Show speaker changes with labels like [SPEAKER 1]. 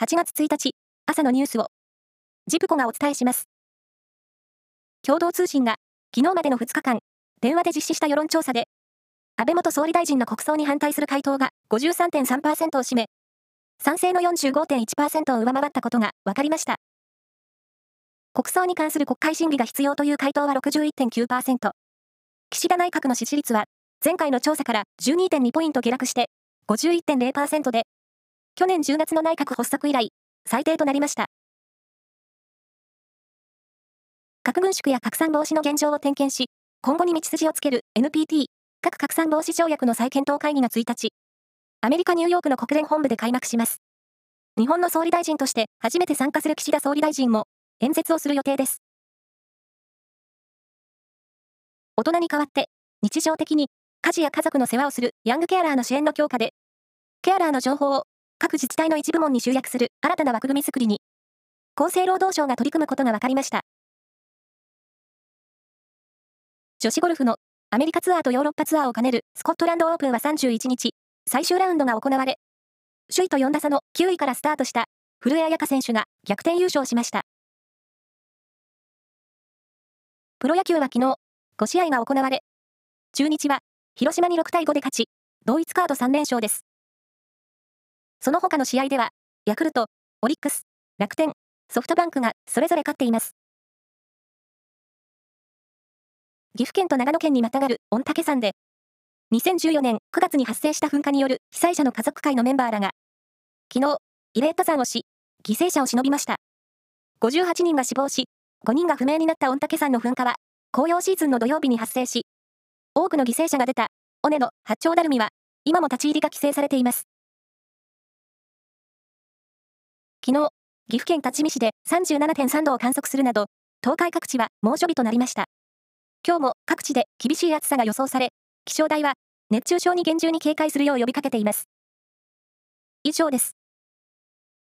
[SPEAKER 1] 8月1日、朝のニュースを、ジプコがお伝えします。共同通信が、昨日までの2日間、電話で実施した世論調査で、安倍元総理大臣の国葬に反対する回答が53.3%を占め、賛成の45.1%を上回ったことが分かりました。国葬に関する国会審議が必要という回答は61.9%。岸田内閣の支持率は、前回の調査から12.2ポイント下落して51.0%で、去年10月の内閣発足以来、最低となりました。核軍縮や拡散防止の現状を点検し、今後に道筋をつける NPT、核拡散防止条約の再検討会議が1日、アメリカ・ニューヨークの国連本部で開幕します。日本の総理大臣として初めて参加する岸田総理大臣も演説をする予定です。大人に代わって日常的に家事や家族の世話をするヤングケアラーの支援の強化で、ケアラーの情報を各自治体の一部門に集約する新たな枠組み作りに、厚生労働省が取り組むことが分かりました。女子ゴルフのアメリカツアーとヨーロッパツアーを兼ねるスコットランドオープンは31日、最終ラウンドが行われ、首位と4打差の9位からスタートした古江彩佳選手が逆転優勝しました。プロ野球は昨日、5試合が行われ、中日は広島に6対5で勝ち、同一カード3連勝です。その他の試合では、ヤクルト、オリックス、楽天、ソフトバンクがそれぞれ勝っています。岐阜県と長野県にまたがる御嶽山で、2014年9月に発生した噴火による被災者の家族会のメンバーらが、昨日、慰霊登山をし、犠牲者を忍びました。58人が死亡し、5人が不明になった御嶽山の噴火は、紅葉シーズンの土曜日に発生し、多くの犠牲者が出た、尾根の八丁ダルミは、今も立ち入りが規制されています。昨日、岐阜県立見市で37.3度を観測するなど、東海各地は猛暑日となりました。今日も各地で厳しい暑さが予想され、気象台は熱中症に厳重に警戒するよう呼びかけています。以上です。